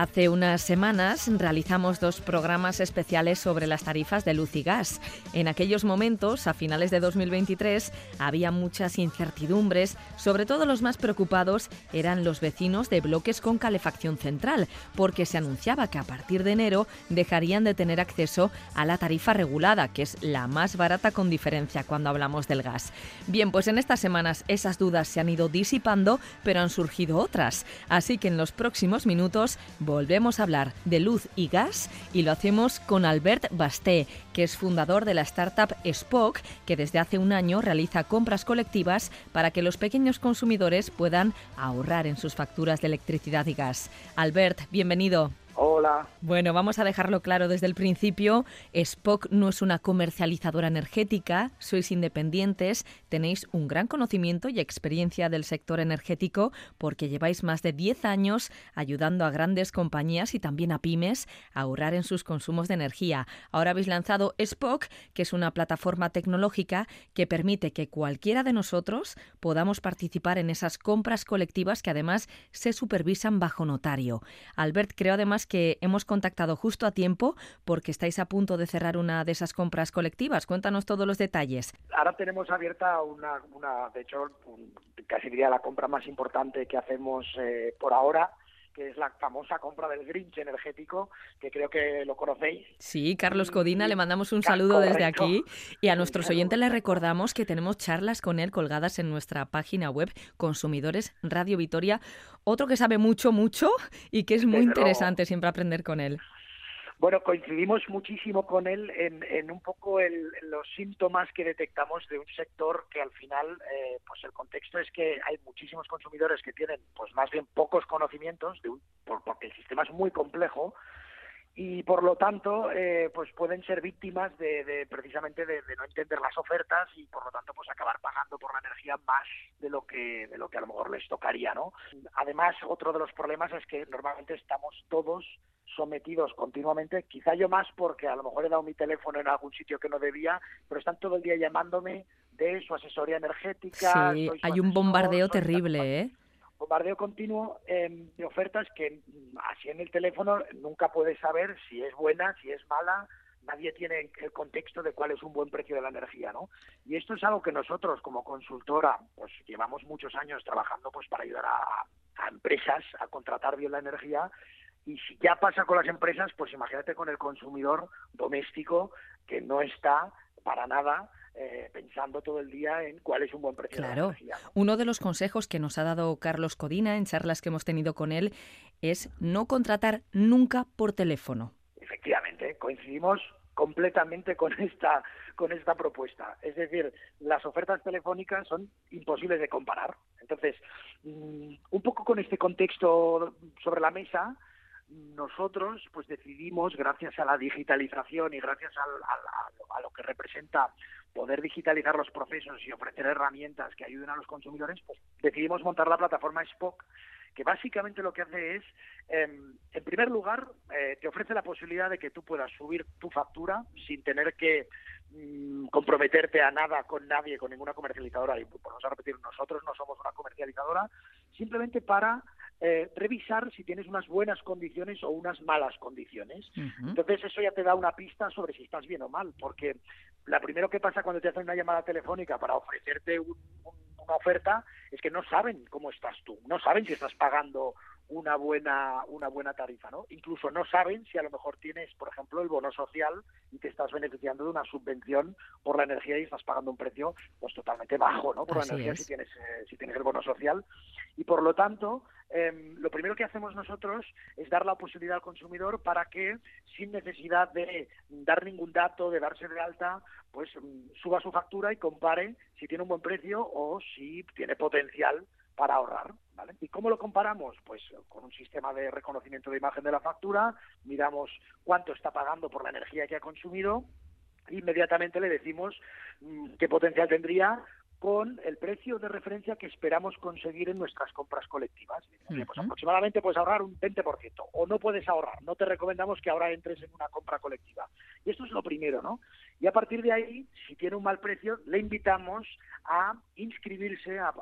Hace unas semanas realizamos dos programas especiales sobre las tarifas de luz y gas. En aquellos momentos, a finales de 2023, había muchas incertidumbres, sobre todo los más preocupados eran los vecinos de bloques con calefacción central, porque se anunciaba que a partir de enero dejarían de tener acceso a la tarifa regulada, que es la más barata con diferencia cuando hablamos del gas. Bien, pues en estas semanas esas dudas se han ido disipando, pero han surgido otras. Así que en los próximos minutos volvemos a hablar de luz y gas y lo hacemos con Albert Basté, que es fundador de la startup Spock, que desde hace un año realiza compras colectivas para que los pequeños consumidores puedan ahorrar en sus facturas de electricidad y gas. Albert, bienvenido. Bueno, vamos a dejarlo claro desde el principio. Spock no es una comercializadora energética, sois independientes, tenéis un gran conocimiento y experiencia del sector energético porque lleváis más de 10 años ayudando a grandes compañías y también a pymes a ahorrar en sus consumos de energía. Ahora habéis lanzado Spock, que es una plataforma tecnológica que permite que cualquiera de nosotros podamos participar en esas compras colectivas que además se supervisan bajo notario. Albert creo además que hemos contactado justo a tiempo porque estáis a punto de cerrar una de esas compras colectivas. Cuéntanos todos los detalles. Ahora tenemos abierta una, de hecho, casi diría la compra más importante que hacemos eh, por ahora que es la famosa compra del Grinch energético, que creo que lo conocéis. Sí, Carlos Codina, le mandamos un saludo desde aquí. Y a nuestros oyentes les recordamos que tenemos charlas con él colgadas en nuestra página web Consumidores Radio Vitoria, otro que sabe mucho, mucho y que es muy interesante siempre aprender con él. Bueno, coincidimos muchísimo con él en, un poco los síntomas que detectamos de un sector que al final, eh, pues el contexto es que hay muchísimos consumidores que tienen, pues más bien pocos conocimientos, de un, porque el sistema es muy complejo y por lo tanto, eh, pues pueden ser víctimas de, precisamente de, no entender las ofertas y por lo tanto, pues acabar pagando por la energía más de lo que de lo que a lo mejor les tocaría, ¿no? Además, otro de los problemas es que normalmente estamos todos sometidos continuamente, quizá yo más porque a lo mejor he dado mi teléfono en algún sitio que no debía, pero están todo el día llamándome de su asesoría energética. Sí, hay un bombardeo terrible, ¿eh? Bombardeo continuo em, de ofertas que así en el teléfono nunca puedes saber si es buena, si es mala, nadie tiene el contexto de cuál es un buen precio de la energía, ¿no? Y esto es algo que nosotros como consultora, pues llevamos muchos años trabajando pues para ayudar a, a empresas a contratar bien la energía y si ya pasa con las empresas, pues imagínate con el consumidor doméstico que no está para nada eh, pensando todo el día en cuál es un buen precio. Claro. De Uno de los consejos que nos ha dado Carlos Codina en charlas que hemos tenido con él es no contratar nunca por teléfono. Efectivamente, coincidimos completamente con esta con esta propuesta. Es decir, las ofertas telefónicas son imposibles de comparar. Entonces, mm, un poco con este contexto sobre la mesa, nosotros pues decidimos, gracias a la digitalización y gracias a, lo que representa poder digitalizar los procesos y ofrecer herramientas que ayuden a los consumidores, pues decidimos montar la plataforma Spock, que básicamente lo que hace es, em, en primer lugar, eh, te ofrece la posibilidad de que tú puedas subir tu factura sin tener que mm, comprometerte a nada con nadie, con ninguna comercializadora. Y por a repetir, nosotros no somos una comercializadora, simplemente para eh, revisar si tienes unas buenas condiciones o unas malas condiciones. Entonces eso ya te da una pista sobre si estás bien o mal, porque la primero que pasa cuando te hacen una llamada telefónica para ofrecerte una oferta es que no saben cómo estás tú, no saben si estás pagando una buena una buena tarifa, ¿no? Incluso no saben si a lo mejor tienes, por ejemplo, el bono social y te estás beneficiando de una subvención por la energía y estás pagando un precio pues totalmente bajo, ¿no? Por la energía si tienes eh, si tienes el bono social y por lo tanto em, lo primero que hacemos nosotros es dar la posibilidad al consumidor para que sin necesidad de dar ningún dato, de darse de alta, pues mm, suba su factura y compare si tiene un buen precio o si tiene potencial para ahorrar. ¿vale? ¿Y cómo lo comparamos? Pues con un sistema de reconocimiento de imagen de la factura, miramos cuánto está pagando por la energía que ha consumido, inmediatamente le decimos mm, qué potencial tendría con el precio de referencia que esperamos conseguir en nuestras compras colectivas. Pues aproximadamente puedes ahorrar un 20% o no puedes ahorrar. No te recomendamos que ahora entres en una compra colectiva. Y esto es lo primero, ¿no? Y a partir de ahí, si tiene un mal precio, le invitamos a inscribirse, a,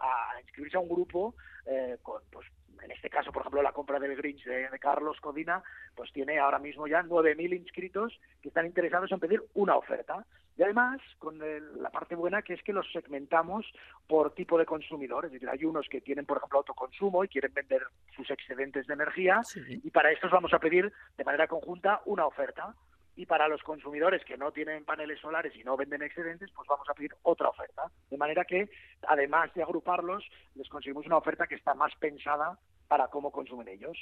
inscribirse a un grupo eh, con, pues, en este caso, por ejemplo, la compra del Grinch de, Carlos Codina, pues tiene ahora mismo ya 9.000 inscritos que están interesados en pedir una oferta. Y además, con la parte buena que es que los segmentamos por tipo de consumidor. Es decir, hay unos que tienen, por ejemplo, autoconsumo y quieren vender sus excedentes de energía y para estos vamos a pedir de manera conjunta una oferta y para los consumidores que no tienen paneles solares y no venden excedentes, pues vamos a pedir otra oferta. De manera que, además de agruparlos, les conseguimos una oferta que está más pensada para cómo consumen ellos.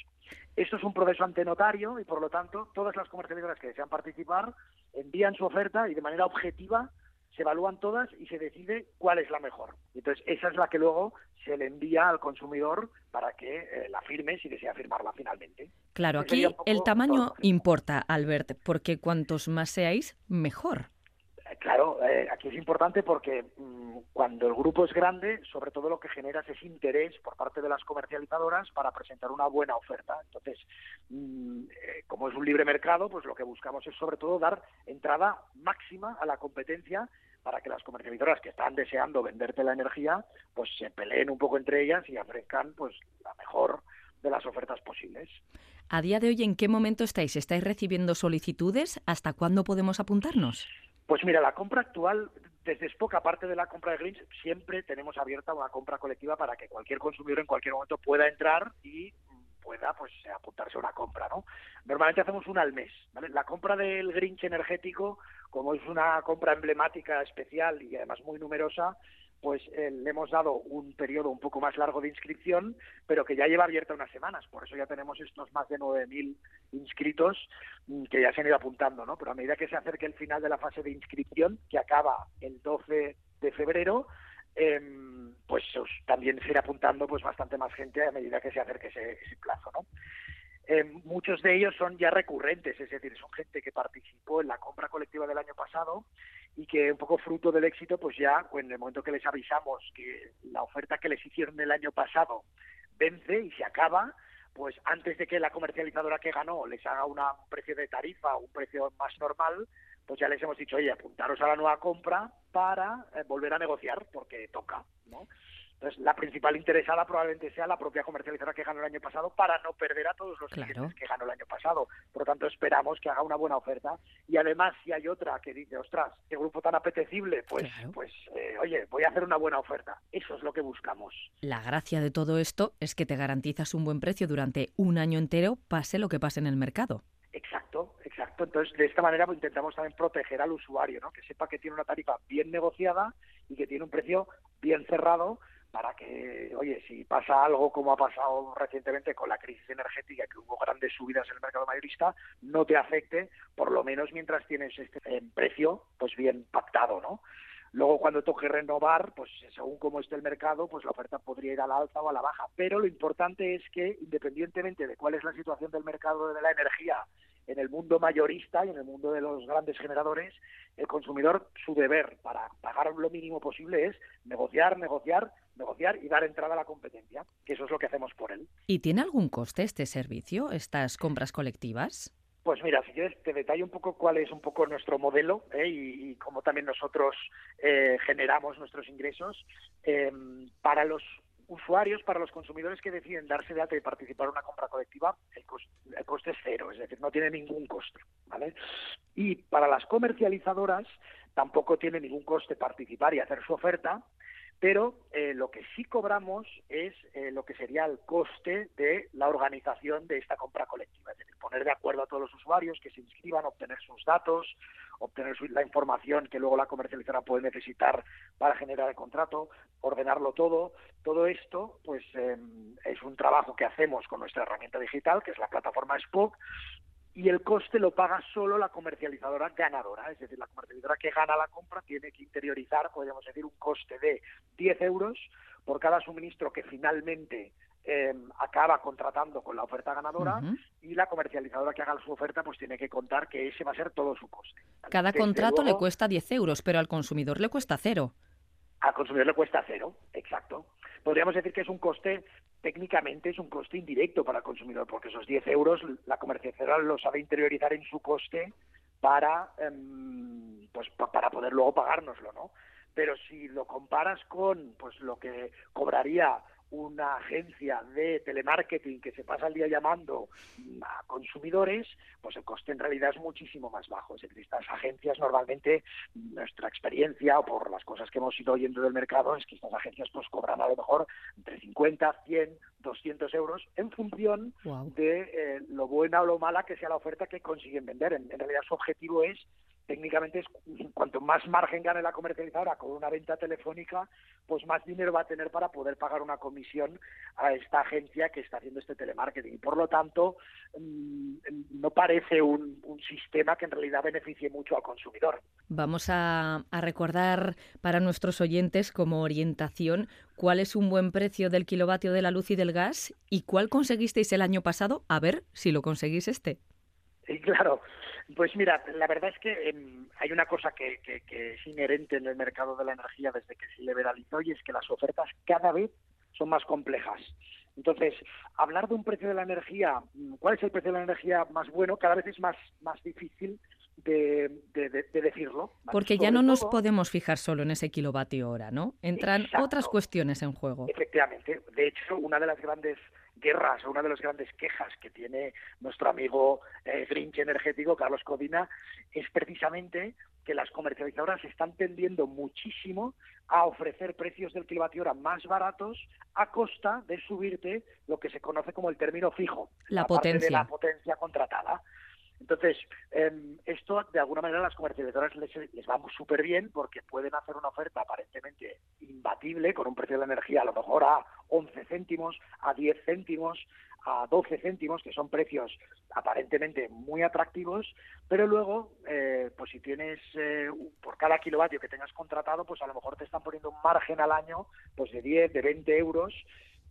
Esto es un proceso antenotario y, por lo tanto, todas las comercializadoras que desean participar envían su oferta y de manera objetiva se evalúan todas y se decide cuál es la mejor. Entonces, esa es la que luego se le envía al consumidor para que eh, la firme si desea firmarla finalmente. Claro, aquí el tamaño importa, Albert, porque cuantos más seáis, mejor. Eh, claro, eh, aquí es importante porque mm, cuando el grupo es grande, sobre todo lo que genera es interés por parte de las comercializadoras para presentar una buena oferta. Entonces, mm, como es un libre mercado, pues lo que buscamos es sobre todo dar entrada máxima a la competencia para que las comercializadoras que están deseando venderte la energía, pues se peleen un poco entre ellas y ofrezcan pues la mejor de las ofertas posibles. A día de hoy, ¿en qué momento estáis? ¿Estáis recibiendo solicitudes? ¿Hasta cuándo podemos apuntarnos? Pues mira, la compra actual, desde Spock, aparte de la compra de Greens, siempre tenemos abierta una compra colectiva para que cualquier consumidor en cualquier momento pueda entrar y pueda pues apuntarse a una compra, ¿no? Normalmente hacemos una al mes, ¿vale? La compra del Grinch energético, como es una compra emblemática especial y además muy numerosa, pues eh, le hemos dado un periodo un poco más largo de inscripción, pero que ya lleva abierta unas semanas. Por eso ya tenemos estos más de 9.000 inscritos mm, que ya se han ido apuntando, ¿no? Pero a medida que se acerque el final de la fase de inscripción, que acaba el 12 de febrero, Em, pues también se irá apuntando pues bastante más gente a medida que se acerque ese, plazo, ¿no? Em, muchos de ellos son ya recurrentes, es decir, son gente que participó en la compra colectiva del año pasado y que un poco fruto del éxito, pues ya en el momento que les avisamos que la oferta que les hicieron el año pasado vence y se acaba, pues antes de que la comercializadora que ganó les haga una, un precio de tarifa un precio más normal, pues ya les hemos dicho, oye, apuntaros a la nueva compra para eh, volver a negociar, porque toca, ¿no? Entonces, la principal interesada probablemente sea la propia comercializadora que ganó el año pasado para no perder a todos los clientes que ganó el año pasado. Por lo tanto, esperamos que haga una buena oferta. Y además, si hay otra que dice, ostras, qué grupo tan apetecible, pues, pues eh, oye, voy a hacer una buena oferta. Eso es lo que buscamos. La gracia de todo esto es que te garantizas un buen precio durante un año entero, pase lo que pase en el mercado. Exacto, exacto. Entonces, de esta manera pues, intentamos también proteger al usuario, ¿no? Que sepa que tiene una tarifa bien negociada y que tiene un precio bien cerrado para que, oye, si pasa algo como ha pasado recientemente con la crisis energética, que hubo grandes subidas en el mercado mayorista, no te afecte, por lo menos mientras tienes este precio pues bien pactado, ¿no? Luego, cuando toque renovar, pues según cómo esté el mercado, pues la oferta podría ir a la alza o a la baja. Pero lo importante es que, independientemente de cuál es la situación del mercado de la energía en el mundo mayorista y en el mundo de los grandes generadores, el consumidor, su deber para pagar lo mínimo posible es negociar, negociar, negociar y dar entrada a la competencia, que eso es lo que hacemos por él. ¿Y tiene algún coste este servicio, estas compras colectivas? Pues mira, si quieres te detallo un poco cuál es un poco nuestro modelo ¿eh? y, cómo también nosotros eh, generamos nuestros ingresos. Eh, para los usuarios, para los consumidores que deciden darse de alta y participar en una compra colectiva, el coste, es cero, es decir, no tiene ningún coste. ¿vale? Y para las comercializadoras tampoco tiene ningún coste participar y hacer su oferta, pero eh, lo que sí cobramos es eh, lo que sería el coste de la organización de esta compra colectiva, es decir, poner de acuerdo a todos los usuarios que se inscriban, obtener sus datos, obtener la información que luego la comercializadora puede necesitar para generar el contrato, ordenarlo todo. Todo esto, pues, em, es un trabajo que hacemos con nuestra herramienta digital, que es la plataforma Spock, y el coste lo paga solo la comercializadora ganadora, es decir, la comercializadora que gana la compra tiene que interiorizar, podríamos decir, un coste de 10 euros por cada suministro que finalmente em, acaba contratando con la oferta ganadora y la comercializadora que haga su oferta pues tiene que contar que ese va a ser todo su coste. Cada contrato le cuesta 10 euros, pero al consumidor le cuesta cero. Al consumidor le cuesta cero, exacto. Podríamos decir que es un coste técnicamente es un coste indirecto para el consumidor, porque esos 10 euros la comercializadora los sabe interiorizar en su coste para, em, pues, para poder luego pagárnoslo, ¿no? Pero si lo comparas con pues lo que cobraría una agencia de telemarketing que se pasa el día llamando a consumidores, pues el coste en realidad es muchísimo más bajo. Es decir, estas agencias normalmente, nuestra experiencia o por las cosas que hemos ido oyendo del mercado, es que estas agencias pues cobran a lo mejor entre 50, 100, 200 euros en función de eh, lo buena o lo mala que sea la oferta que consiguen vender. en realidad su objetivo es técnicamente es cuanto más margen gane la comercializadora con una venta telefónica, pues más dinero va a tener para poder pagar una comisión a esta agencia que está haciendo este telemarketing. Y por lo tanto, mm, no parece un, sistema que en realidad beneficie mucho al consumidor. Vamos a, a recordar para nuestros oyentes como orientación cuál es un buen precio del kilovatio de la luz y del gas y cuál conseguisteis el año pasado, a ver si lo conseguís este. Sí, claro. Pues mira, la verdad es que em, hay una cosa que, es inherente en el mercado de la energía desde que se liberalizó y es que las ofertas cada vez son más complejas. Entonces, hablar de un precio de la energía, mm, ¿cuál es el precio de la energía más bueno? Cada vez es más, más difícil de, decirlo. Porque ya no nos podemos fijar solo en ese kilovatio hora, ¿no? Entran otras cuestiones en juego. Efectivamente. De hecho, una de las grandes guerras o una de las grandes quejas que tiene nuestro amigo eh, Grinch energético, Carlos Codina, es precisamente que las comercializadoras están tendiendo muchísimo a ofrecer precios del kilovatio hora más baratos a costa de subirte lo que se conoce como el término fijo, la, potencia. de la potencia contratada. Entonces, em, esto de alguna manera a las comercializadoras les, les va súper bien porque pueden hacer una oferta aparentemente imbatible con un precio de energía a lo mejor a 11 céntimos, a 10 céntimos, a 12 céntimos, que son precios aparentemente muy atractivos, pero luego, eh, pues si tienes eh, por cada kilovatio que tengas contratado, pues a lo mejor te están poniendo un margen al año pues de 10, de 20 euros,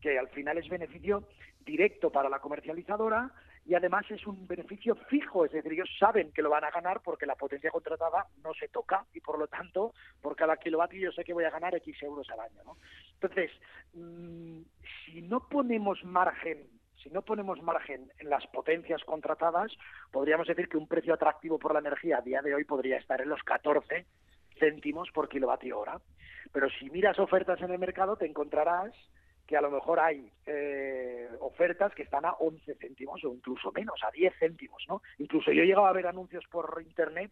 que al final es beneficio directo para la comercializadora y además es un beneficio fijo, es decir, ellos saben que lo van a ganar porque la potencia contratada no se toca y por lo tanto por cada kilovatio yo sé que voy a ganar X euros al año. ¿no? Entonces, mm, si no ponemos margen si no ponemos margen en las potencias contratadas, podríamos decir que un precio atractivo por la energía a día de hoy podría estar en los 14 céntimos por kilovatio hora. Pero si miras ofertas en el mercado, te encontrarás que a lo mejor hay eh, ofertas que están a 11 céntimos o incluso menos, a 10 céntimos, ¿no? Incluso yo he llegado a ver anuncios por internet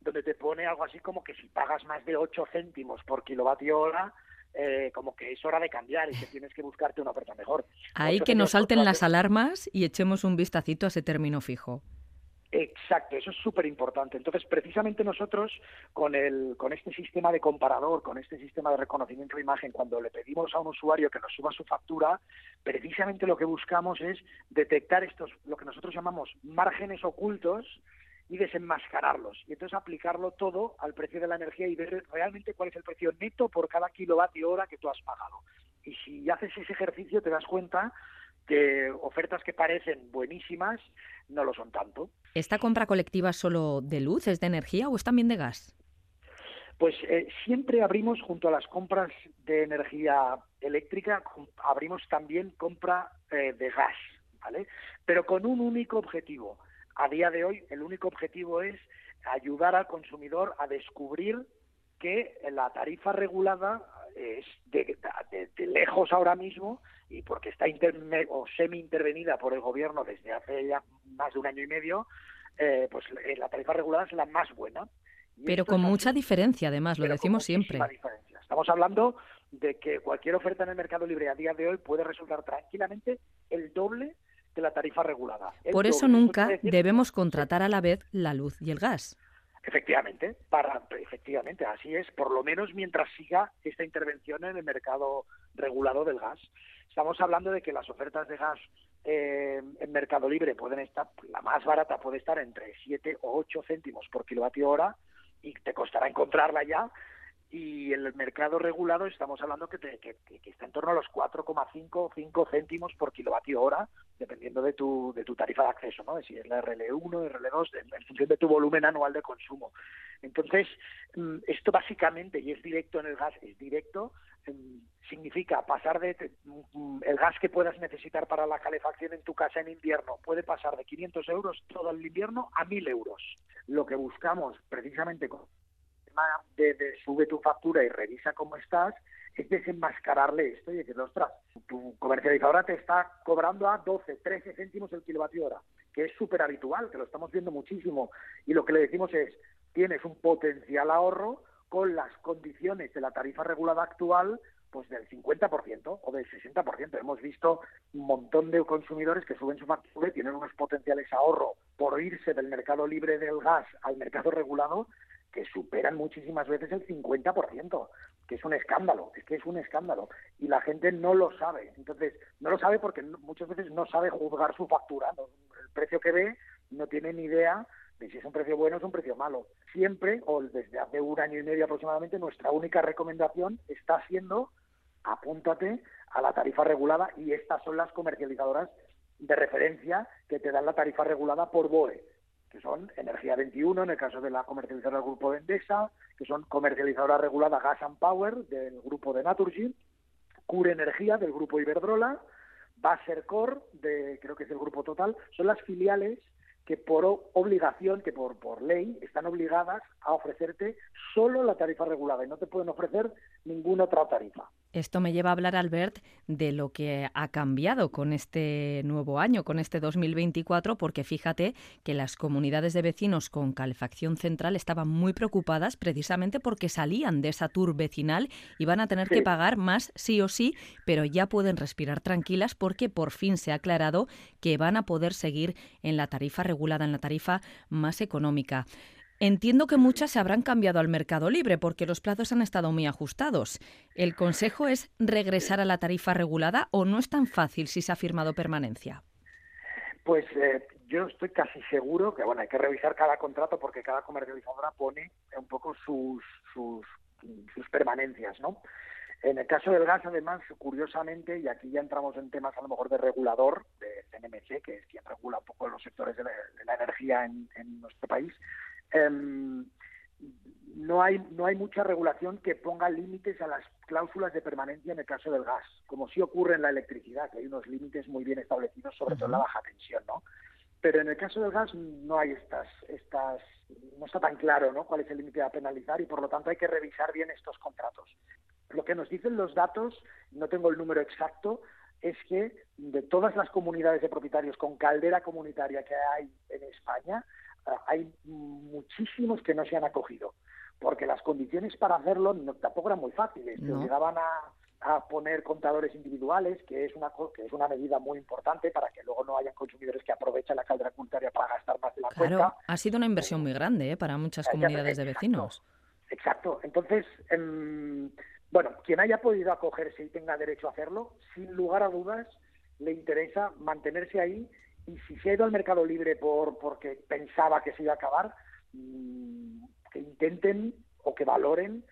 donde te pone algo así como que si pagas más de 8 céntimos por kilovatio hora, eh, como que es hora de cambiar y que tienes que buscarte una oferta mejor. Ahí que nos salten las alarmas y echemos un vistacito a ese término fijo. Exacto, eso es súper importante. Entonces, precisamente nosotros, con, el, con este sistema de comparador, con este sistema de reconocimiento de imagen, cuando le pedimos a un usuario que nos suba su factura, precisamente lo que buscamos es detectar estos, lo que nosotros llamamos márgenes ocultos, y desenmascararlos. Y entonces aplicarlo todo al precio de la energía y ver realmente cuál es el precio neto por cada kilovatio hora que tú has pagado. Y si haces ese ejercicio te das cuenta que ofertas que parecen buenísimas no lo son tanto. ¿Esta compra colectiva solo de luz, es de energía o es también de gas? Pues eh, siempre abrimos, junto a las compras de energía eléctrica, abrimos también compra eh, de gas, ¿vale? Pero con un único objetivo. A día de hoy, el único objetivo es ayudar al consumidor a descubrir que la tarifa regulada es de, lejos ahora mismo y porque está o semi intervenida por el gobierno desde hace ya más de un año y medio, eh, pues eh, la tarifa regulada es la más buena. Pero con mucha diferencia, además, lo decimos siempre. Diferencia. Estamos hablando de que cualquier oferta en el mercado libre a día de hoy puede resultar tranquilamente el doble de la tarifa regulada. Por eso nunca debemos contratar a la vez la luz y el gas. Efectivamente, para, efectivamente, así es, por lo menos mientras siga esta intervención en el mercado regulado del gas. Estamos hablando de que las ofertas de gas eh, en mercado libre pueden estar, la más barata puede estar entre 7 o 8 céntimos por kilovatio hora y te costará encontrarla ya y el mercado regulado estamos hablando que, que, está en torno a los 4,5 o 5 céntimos por kilovatio hora, dependiendo de tu, de tu tarifa de acceso, ¿no? si es la RL1, RL2, en, función de tu volumen anual de consumo. Entonces, mm, esto básicamente, y es directo en el gas, es directo, mm, significa pasar de mm, el gas que puedas necesitar para la calefacción en tu casa en invierno puede pasar de 500 euros todo el invierno a 1000 euros. Lo que buscamos precisamente con de, sube tu factura y revisa cómo estás, es desenmascararle esto y decir, ostras, tu comercializadora te está cobrando a 12, 13 céntimos el kilovatio hora, que es súper habitual, que lo estamos viendo muchísimo. Y lo que le decimos es, tienes un potencial ahorro con las condiciones de la tarifa regulada actual pues del 50% o del 60%. Hemos visto un montón de consumidores que suben su factura y tienen unos potenciales ahorro por irse del mercado libre del gas al mercado regulado que superan muchísimas veces el 50%, que es un escándalo, es que es un escándalo. Y la gente no lo sabe. Entonces, no lo sabe porque muchas veces no sabe juzgar su factura. El precio que ve no tiene ni idea de si es un precio bueno o es un precio malo. Siempre, o desde hace un año y medio aproximadamente, nuestra única recomendación está siendo apúntate a la tarifa regulada y estas son las comercializadoras de referencia que te dan la tarifa regulada por BOE, que son Energía 21 en el caso de la comercializadora del grupo de Endesa, que son comercializadora regulada Gas and Power del grupo de Naturgy, Cure Energía del grupo Iberdrola, Basercor de creo que es el grupo Total, son las filiales que por obligación, que por, por ley, están obligadas a ofrecerte solo la tarifa regulada y no te pueden ofrecer ninguna otra tarifa. Esto me lleva a hablar, Albert, de lo que ha cambiado con este nuevo año, con este 2024, porque fíjate que las comunidades de vecinos con calefacción central estaban muy preocupadas precisamente porque salían de esa tour vecinal y van a tener que pagar más sí o sí, pero ya pueden respirar tranquilas porque por fin se ha aclarado que van a poder seguir en la tarifa regulada, en la tarifa más económica. Entiendo que muchas se habrán cambiado al mercado libre porque los plazos han estado muy ajustados. ¿El consejo es regresar a la tarifa regulada o no es tan fácil si se ha firmado permanencia? Pues eh, yo estoy casi seguro que bueno hay que revisar cada contrato porque cada comercializadora pone un poco sus, sus, sus permanencias, ¿no? En el caso del gas, además, curiosamente, y aquí ya entramos en temas a lo mejor de regulador, de CNMC, que es quien regula un poco los sectores de la, energía en, en, nuestro país, Em, no hay no hay mucha regulación que ponga límites a las cláusulas de permanencia en el caso del gas, como sí ocurre en la electricidad, que hay unos límites muy bien establecidos, sobre todo en la baja tensión, ¿no? Pero en el caso del gas no hay estas estas no está tan claro, ¿no? Cuál es el límite a penalizar y por lo tanto hay que revisar bien estos contratos. Lo que nos dicen los datos, no tengo el número exacto, es que de todas las comunidades de propietarios con caldera comunitaria que hay en España, hay muchísimos que no se han acogido, porque las condiciones para hacerlo no, tampoco eran muy fáciles. No. llegaban a, poner contadores individuales, que es una que es una medida muy importante para que luego no hayan consumidores que aprovechen la caldera comunitaria para gastar más de la claro, ha sido una inversión muy grande ¿eh? para muchas comunidades de vecinos. Exacto. Entonces, em, bueno, quien haya podido acogerse y tenga derecho a hacerlo, sin lugar a dudas, le interesa mantenerse ahí y si se ha ido al mercado libre por porque pensaba que se iba a acabar, mm, que intenten o que valoren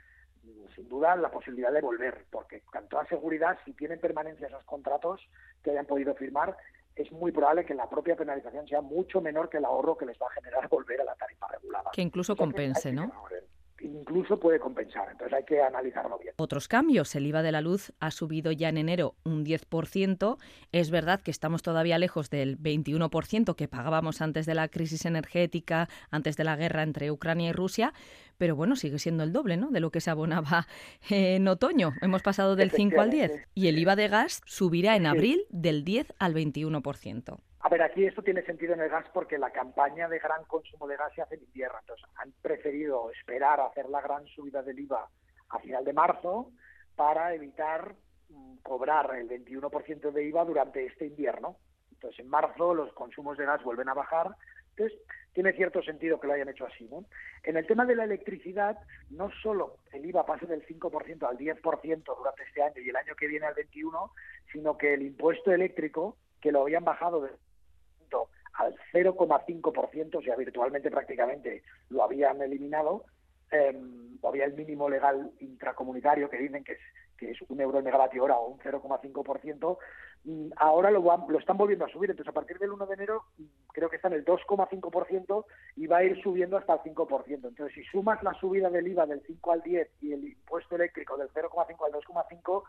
sin duda la posibilidad de volver, porque con toda seguridad, si tienen permanencia esos contratos que hayan podido firmar, es muy probable que la propia penalización sea mucho menor que el ahorro que les va a generar volver a la tarifa regulada. Que incluso compense, ¿no? Incluso puede compensar. Entonces hay que analizarlo bien. Otros cambios. El IVA de la luz ha subido ya en enero un 10%. Es verdad que estamos todavía lejos del 21% que pagábamos antes de la crisis energética, antes de la guerra entre Ucrania y Rusia, pero bueno, sigue siendo el doble ¿no? de lo que se abonaba en otoño. Hemos pasado del 5 al 10. Y el IVA de gas subirá en abril del 10 al 21%. A ver, aquí esto tiene sentido en el gas porque la campaña de gran consumo de gas se hace en invierno. Entonces, han preferido esperar a hacer la gran subida del IVA a final de marzo para evitar mm, cobrar el 21% de IVA durante este invierno. Entonces, en marzo los consumos de gas vuelven a bajar. Entonces, tiene cierto sentido que lo hayan hecho así. ¿no? En el tema de la electricidad, no solo el IVA pase del 5% al 10% durante este año y el año que viene al 21%, sino que el impuesto eléctrico, que lo habían bajado al 0,5%, o sea, virtualmente prácticamente lo habían eliminado, eh, había el mínimo legal intracomunitario que dicen que es, que es un euro el megavatio hora o un 0,5%, mm, ahora lo, lo están volviendo a subir. Entonces, a partir del 1 de enero, mm, creo que está en el 2,5% y va a ir subiendo hasta el 5%. Entonces, si sumas la subida del IVA del 5 al 10 y el impuesto eléctrico del 0,5 al 2,5,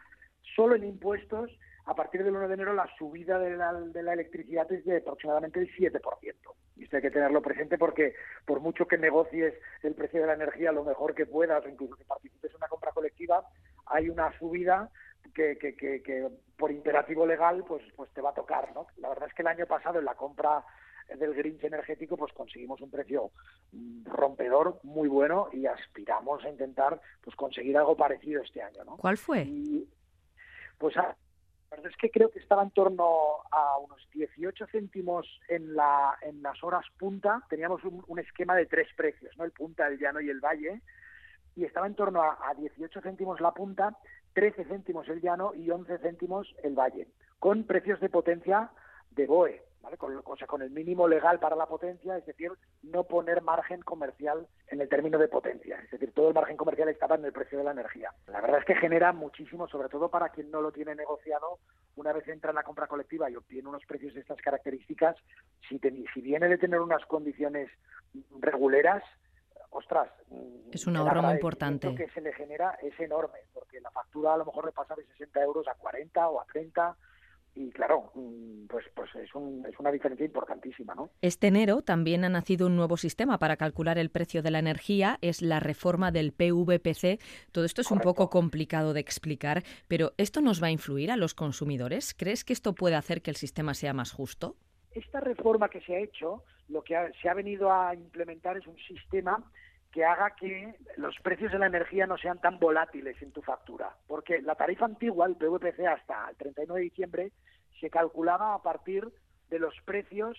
solo en impuestos a partir del 1 de enero la subida de la, de la electricidad es de aproximadamente el 7%. Y esto hay que tenerlo presente porque por mucho que negocies el precio de la energía lo mejor que puedas, o incluso que participes en una compra colectiva, hay una subida que, que, que, que, por imperativo legal pues, pues te va a tocar. ¿no? La verdad es que el año pasado en la compra del Grinch energético pues conseguimos un precio mm, rompedor muy bueno y aspiramos a intentar pues conseguir algo parecido este año. ¿no? ¿Cuál fue? Y, pues a, la verdad es que creo que estaba en torno a unos 18 céntimos en, la, en las horas punta. Teníamos un, esquema de tres precios, ¿no? el punta, el llano y el valle. Y estaba en torno a, a 18 céntimos la punta 13 céntimos el llano y 11 céntimos el valle, con precios de potencia de BOE, ¿vale? Con, o sea, con el mínimo legal para la potencia, es decir, no poner margen comercial en el término de potencia, es decir, todo el margen comercial estaba en el precio de la energía. La verdad es que genera muchísimo, sobre todo para quien no lo tiene negociado, una vez entra en la compra colectiva y obtiene unos precios de estas características, si, te, si viene de tener unas condiciones reguleras, ostras, es un ahorro muy importante. que se le genera es enorme, porque la factura a lo mejor le pasa de 60 euros a 40 o a 30 y claro, mm, pues, pues es, un, es, una diferencia importantísima. ¿no? Este enero también ha nacido un nuevo sistema para calcular el precio de la energía, es la reforma del PVPC. Todo esto es Correcto. un poco complicado de explicar, pero ¿esto nos va a influir a los consumidores? ¿Crees que esto puede hacer que el sistema sea más justo? Esta reforma que se ha hecho, lo que ha, se ha venido a implementar es un sistema que haga que los precios de la energía no sean tan volátiles en tu factura. Porque la tarifa antigua, el PVPC, hasta el 39 de diciembre, se calculaba a partir de los precios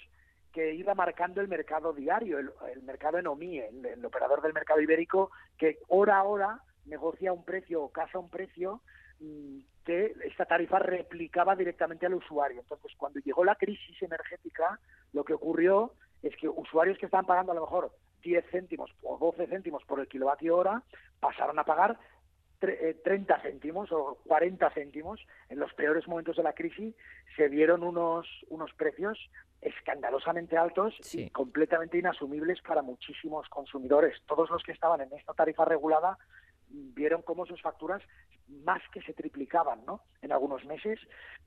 que iba marcando el mercado diario, el, mercado en OMIE, el, operador del mercado ibérico, que hora a hora negocia un precio o casa un precio mmm, que esta tarifa replicaba directamente al usuario. Entonces, cuando llegó la crisis energética, lo que ocurrió es que usuarios que estaban pagando a lo mejor 10 céntimos o 12 céntimos por el kilovatio hora pasaron a pagar 30 céntimos o 40 céntimos. En los peores momentos de la crisis se vieron unos, unos precios escandalosamente altos sí. y completamente inasumibles para muchísimos consumidores. Todos los que estaban en esta tarifa regulada vieron cómo sus facturas más que se triplicaban ¿no? en algunos meses.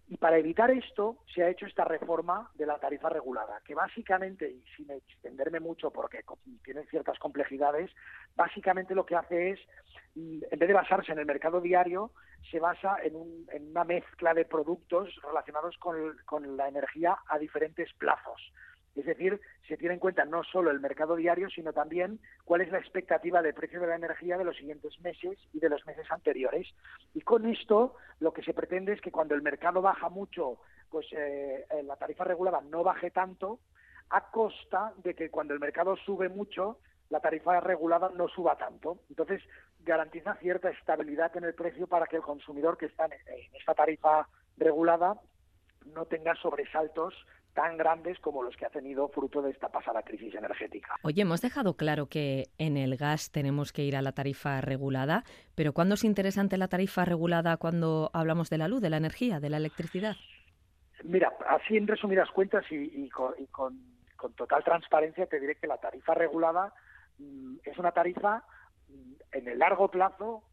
Y para evitar esto se ha hecho esta reforma de la tarifa regulada, que básicamente, y sin extenderme mucho porque tiene ciertas complejidades, básicamente lo que hace es, en vez de basarse en el mercado diario, se basa en, un, en una mezcla de productos relacionados con, con la energía a diferentes plazos. Es decir, se tiene en cuenta no solo el mercado diario, sino también cuál es la expectativa de precio de la energía de los siguientes meses y de los meses anteriores. Y con esto lo que se pretende es que cuando el mercado baja mucho, pues eh, la tarifa regulada no baje tanto, a costa de que cuando el mercado sube mucho, la tarifa regulada no suba tanto. Entonces, garantiza cierta estabilidad en el precio para que el consumidor que está en esta tarifa regulada no tenga sobresaltos tan grandes como los que ha tenido fruto de esta pasada crisis energética. Oye, hemos dejado claro que en el gas tenemos que ir a la tarifa regulada, pero ¿cuándo es interesante la tarifa regulada cuando hablamos de la luz, de la energía, de la electricidad? Mira, así en resumidas cuentas y, y, con, y con, con, total transparencia te diré que la tarifa regulada mm, es una tarifa mm, en el largo plazo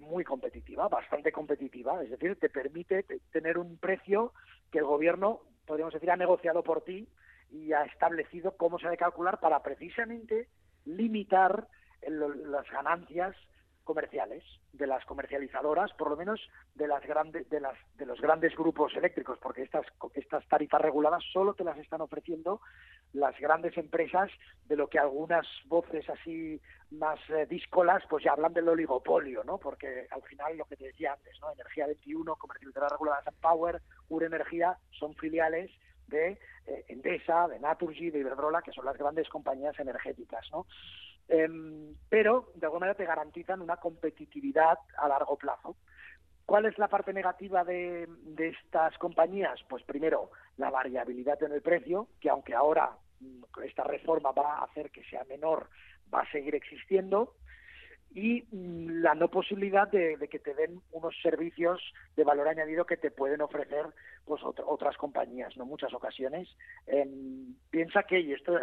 muy competitiva, bastante competitiva, es decir, te permite tener un precio que el gobierno podríamos decir, ha negociado por ti y ha establecido cómo se ha de calcular para precisamente limitar el, las ganancias comerciales de las comercializadoras, por lo menos de las grandes de las de los grandes grupos eléctricos, porque estas estas tarifas reguladas solo te las están ofreciendo las grandes empresas de lo que algunas voces así más eh, díscolas pues ya hablan del oligopolio, ¿no? Porque al final lo que te decía antes, ¿no? Energía 21, comercializadora regulada Power, Ure Energía son filiales de eh, Endesa, de Naturgy, de Iberdrola, que son las grandes compañías energéticas, ¿no? Eh, pero de alguna manera te garantizan una competitividad a largo plazo. ¿Cuál es la parte negativa de, de, estas compañías? Pues primero, la variabilidad en el precio, que aunque ahora mm, esta reforma va a hacer que sea menor, va a seguir existiendo y mm, la no posibilidad de, que te den unos servicios de valor añadido que te pueden ofrecer pues ot otras compañías no muchas ocasiones. Piensa que y esto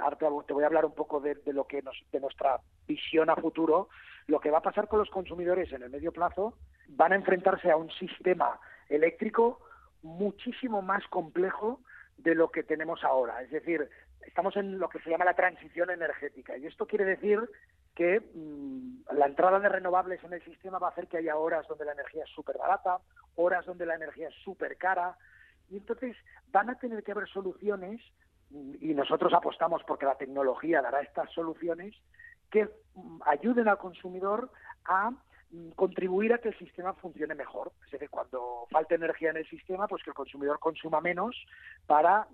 te voy a hablar un poco de, de, lo que nos de nuestra visión a futuro lo que va a pasar con los consumidores en el medio plazo van a enfrentarse a un sistema eléctrico muchísimo más complejo de lo que tenemos ahora. Es decir, estamos en lo que se llama la transición energética. Y esto quiere decir que mm, la entrada de renovables en el sistema va a hacer que haya horas donde la energía es súper barata, horas donde la energía es súper cara. Y entonces van a tener que haber soluciones, y nosotros apostamos porque la tecnología dará estas soluciones, que mm, ayuden al consumidor a contribuir a que el sistema funcione mejor. Es decir, cuando falte energía en el sistema, pues que el consumidor consuma menos para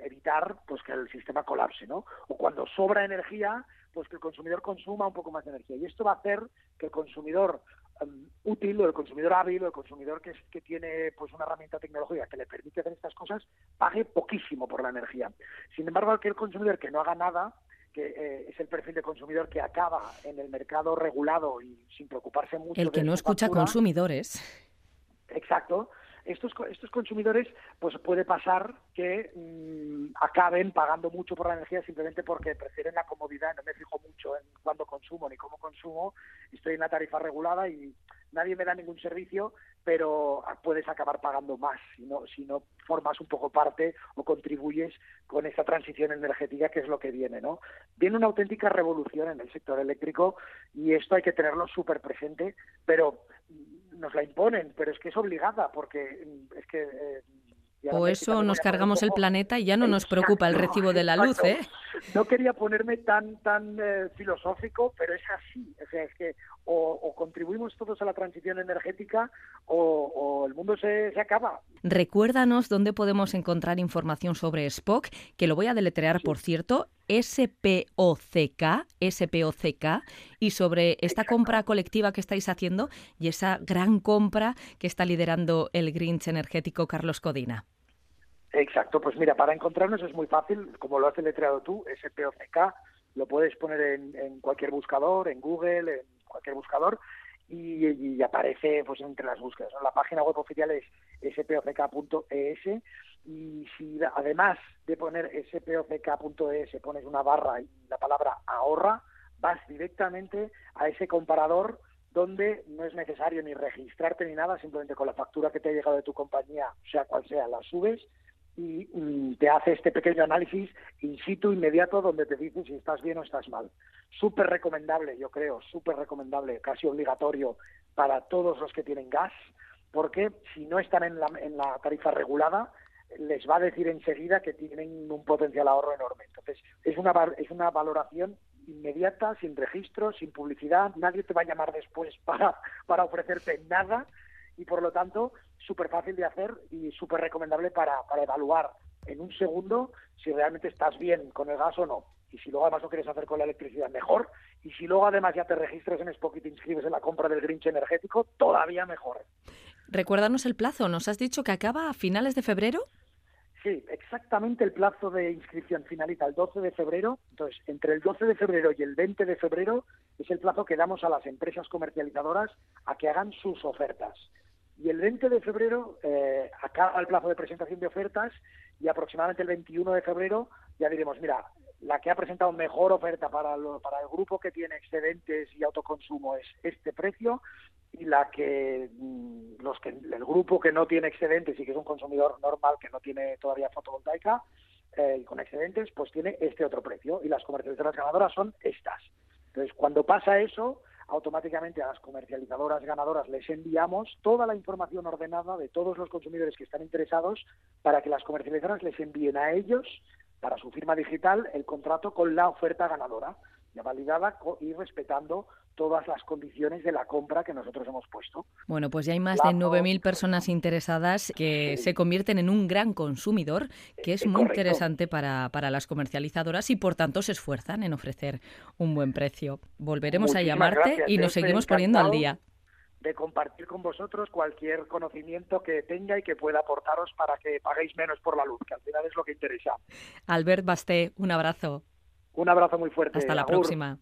evitar pues que el sistema colapse, ¿no? O cuando sobra energía, pues que el consumidor consuma un poco más de energía. Y esto va a hacer que el consumidor em, útil o el consumidor hábil o el consumidor que, que tiene pues una herramienta tecnológica que le permite hacer estas cosas pague poquísimo por la energía. Sin embargo, aquel consumidor que no haga nada, que eh, es el perfil de consumidor que acaba en el mercado regulado y sin preocuparse mucho. El que no escucha consumidores. Exacto estos, estos consumidores, pues puede pasar que mm, acaben pagando mucho por la energía simplemente porque prefieren la comodidad. No me fijo mucho en cuándo consumo ni cómo consumo. Estoy en la tarifa regulada y nadie me da ningún servicio, pero puedes acabar pagando más si no, si no formas un poco parte o contribuyes con esta transición energética que es lo que viene, ¿no? Viene una auténtica revolución en el sector eléctrico y esto hay que tenerlo súper presente, pero nos la imponen, pero es que es obligada, porque mm, es que... Eh, o eso nos cargamos el planeta y ya no nos preocupa el recibo de la luz, ¿eh? No quería ponerme tan tan eh, filosófico, pero es así. O sea, es que o, contribuimos todos a la transición energética o, el mundo se, se, acaba. Recuérdanos dónde podemos encontrar información sobre Spock, que lo voy a deletrear, por cierto, S-P-O-C-K, S-P-O-C-K, y sobre esta compra colectiva que estáis haciendo y esa gran compra que está liderando el Grinch energético Carlos Codina. Exacto, pues mira, para encontrarnos es muy fácil, como lo has deletreado tú, S-P-O-C-K, lo puedes poner en, cualquier buscador, en Google, en cualquier buscador, y, aparece pues entre las búsquedas. La página web oficial es spock.es y si además de poner spock.es pones una barra y la palabra ahorra, vas directamente a ese comparador donde no es necesario ni registrarte ni nada, simplemente con la factura que te ha llegado de tu compañía, sea cual sea, la subes y mm, te hace este pequeño análisis in situ inmediato donde te dice si estás bien o estás mal. Súper recomendable, yo creo, súper recomendable, casi obligatorio para todos los que tienen gas, porque si no están en la, en la tarifa regulada, les va a decir enseguida que tienen un potencial ahorro enorme. Entonces, es una, es una valoración inmediata, sin registro, sin publicidad, nadie te va a llamar después para, para ofrecerte nada y por lo tanto súper fácil de hacer y súper recomendable para, para evaluar en un segundo si realmente estás bien con el gas o no. Y si luego además lo quieres hacer con la electricidad, mejor. Y si luego además ya te registras en Spock y te inscribes en la compra del Grinch energético, todavía mejor. Recuérdanos el plazo. ¿Nos has dicho que acaba a finales de febrero? Sí, exactamente el plazo de inscripción finaliza el 12 de febrero. Entonces, entre el 12 de febrero y el 20 de febrero es el plazo que damos a las empresas comercializadoras a que hagan sus ofertas. Y el 20 de febrero eh, acaba el plazo de presentación de ofertas y aproximadamente el 21 de febrero ya diremos, mira, la que ha presentado mejor oferta para, para el grupo que tiene excedentes y autoconsumo es este precio y la que mm, los que el grupo que no tiene excedentes y que es un consumidor normal que no tiene todavía fotovoltaica eh, y con excedentes pues tiene este otro precio y las comercializadoras ganadoras son estas. Entonces cuando pasa eso automáticamente a las comercializadoras ganadoras les enviamos toda la información ordenada de todos los consumidores que están interesados para que las comercializadoras les envíen a ellos para su firma digital el contrato con la oferta ganadora ya validada y respetando todas las condiciones de la compra que nosotros hemos puesto. Bueno, pues ya hay más de 9.000 personas interesadas que se convierten en un gran consumidor, que es muy interesante para, para, las comercializadoras y por tanto se esfuerzan en ofrecer un buen precio. Volveremos a llamarte y nos seguimos poniendo al día de compartir con vosotros cualquier conocimiento que tenga y que pueda aportaros para que paguéis menos por la luz, que al final es lo que interesa. Albert Basté, un abrazo. Un abrazo muy fuerte. Hasta la próxima.